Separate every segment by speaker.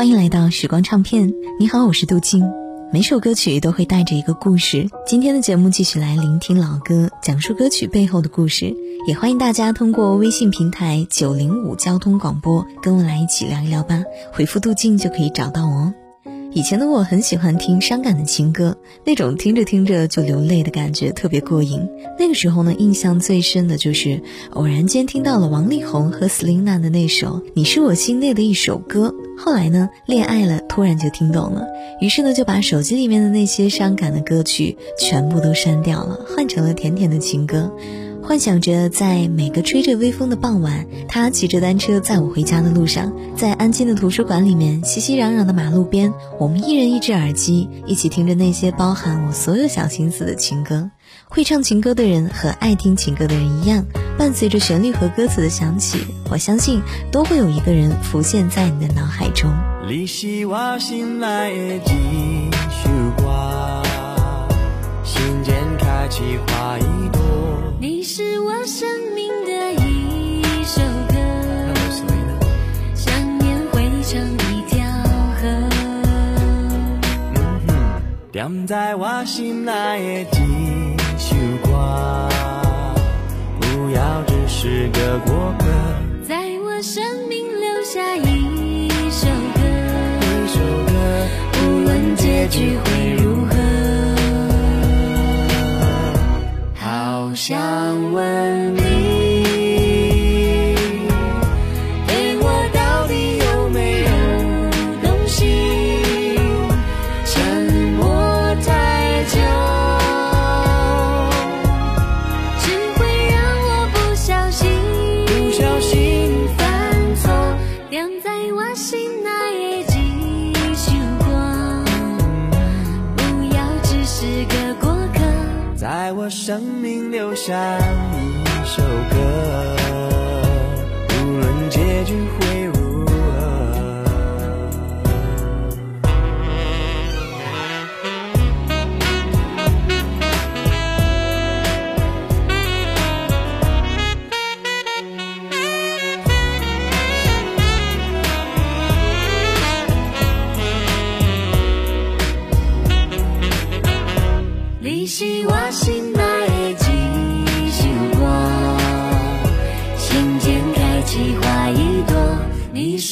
Speaker 1: 欢迎来到时光唱片。你好，我是杜静。每首歌曲都会带着一个故事。今天的节目继续来聆听老歌，讲述歌曲背后的故事。也欢迎大家通过微信平台九零五交通广播跟我来一起聊一聊吧。回复杜静就可以找到我哦。以前的我很喜欢听伤感的情歌，那种听着听着就流泪的感觉特别过瘾。那个时候呢，印象最深的就是偶然间听到了王力宏和 Selina 的那首《你是我心内的一首歌》。后来呢，恋爱了，突然就听懂了，于是呢就把手机里面的那些伤感的歌曲全部都删掉了，换成了甜甜的情歌。幻想着在每个吹着微风的傍晚，他骑着单车载我回家的路上，在安静的图书馆里面，熙熙攘攘的马路边，我们一人一只耳机，一起听着那些包含我所有小心思的情歌。会唱情歌的人和爱听情歌的人一样，伴随着旋律和歌词的响起，我相信都会有一个人浮现在你的脑海中。
Speaker 2: 你是我心内的一束光，心间开启花一朵。
Speaker 3: 你是我生命的一首歌，想念汇成一条河。
Speaker 2: 点在我心内的一首歌，不要只是个过客，
Speaker 3: 在我生命留下一首歌。
Speaker 2: 一首歌，
Speaker 3: 无论结局会如何。
Speaker 2: 想问你
Speaker 3: 对我到底有没有动心沉默太久只会让我不小心
Speaker 2: 不小心
Speaker 3: 犯错酿在我心
Speaker 2: 我生命留下一首歌，无论结局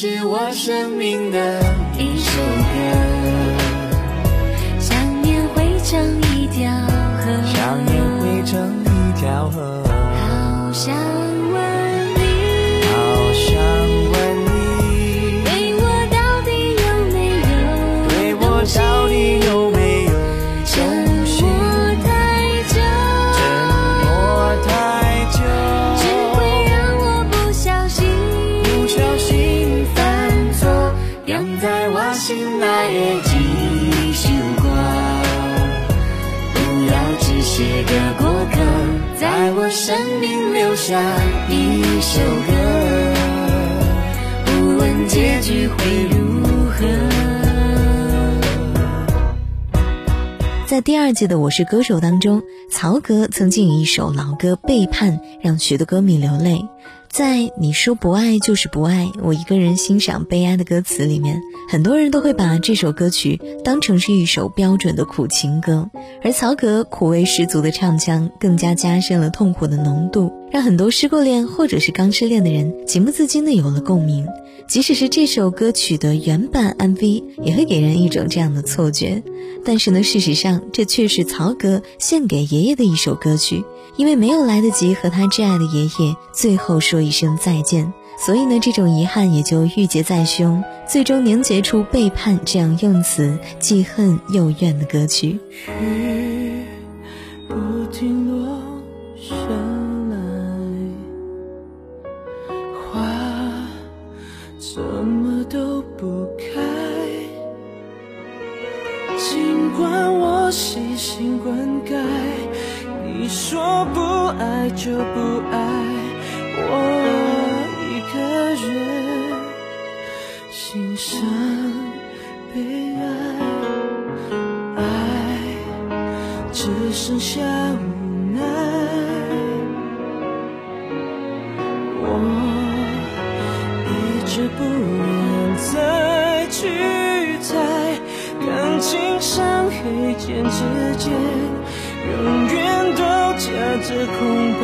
Speaker 3: 是我生命的
Speaker 2: 下一首歌，
Speaker 3: 不问结局会如何。
Speaker 1: 在第二季的《我是歌手》当中，曹格曾经以一首老歌《背叛》让许多歌迷流泪。在你说不爱就是不爱，我一个人欣赏悲哀的歌词里面，很多人都会把这首歌曲当成是一首标准的苦情歌，而曹格苦味十足的唱腔更加加深了痛苦的浓度，让很多失过恋或者是刚失恋的人情不自禁的有了共鸣。即使是这首歌曲的原版 MV，也会给人一种这样的错觉。但是呢，事实上这却是曹格献给爷爷的一首歌曲，因为没有来得及和他挚爱的爷爷最后说一声再见，所以呢，这种遗憾也就郁结在胸，最终凝结出背叛这样用词既恨又怨的歌曲。
Speaker 2: 雨不停伤，悲哀，爱只剩下无奈。我一直不愿再去猜，感情像黑键之间，永远都夹着空白，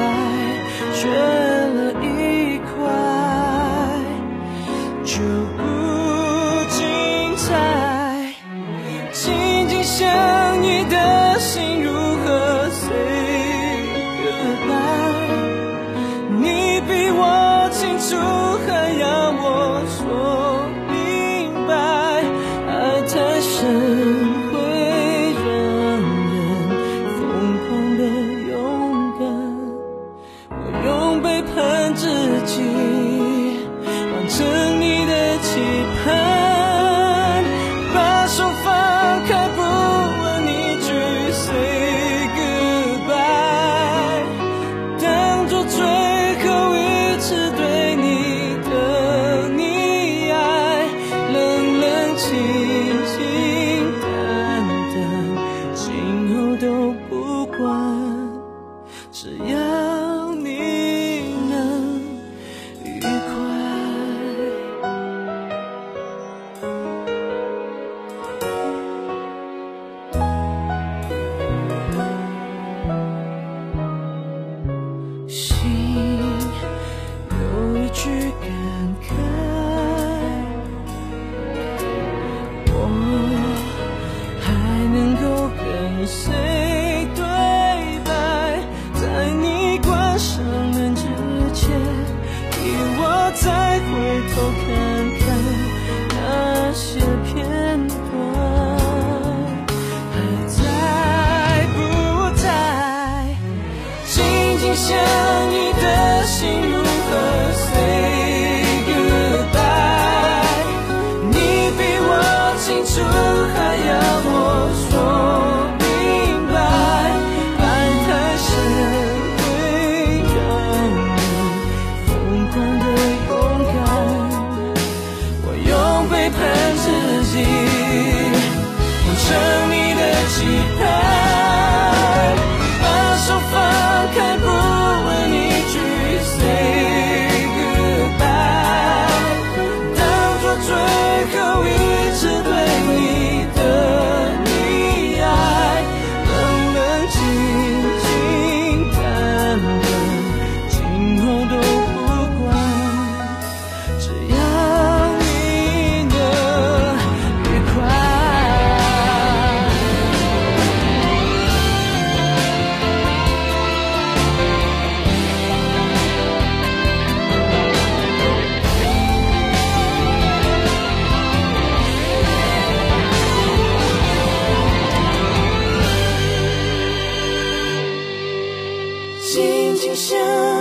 Speaker 2: 缺了一块。就。想你的。断的勇敢，我用背叛自己，完成你的期盼。今生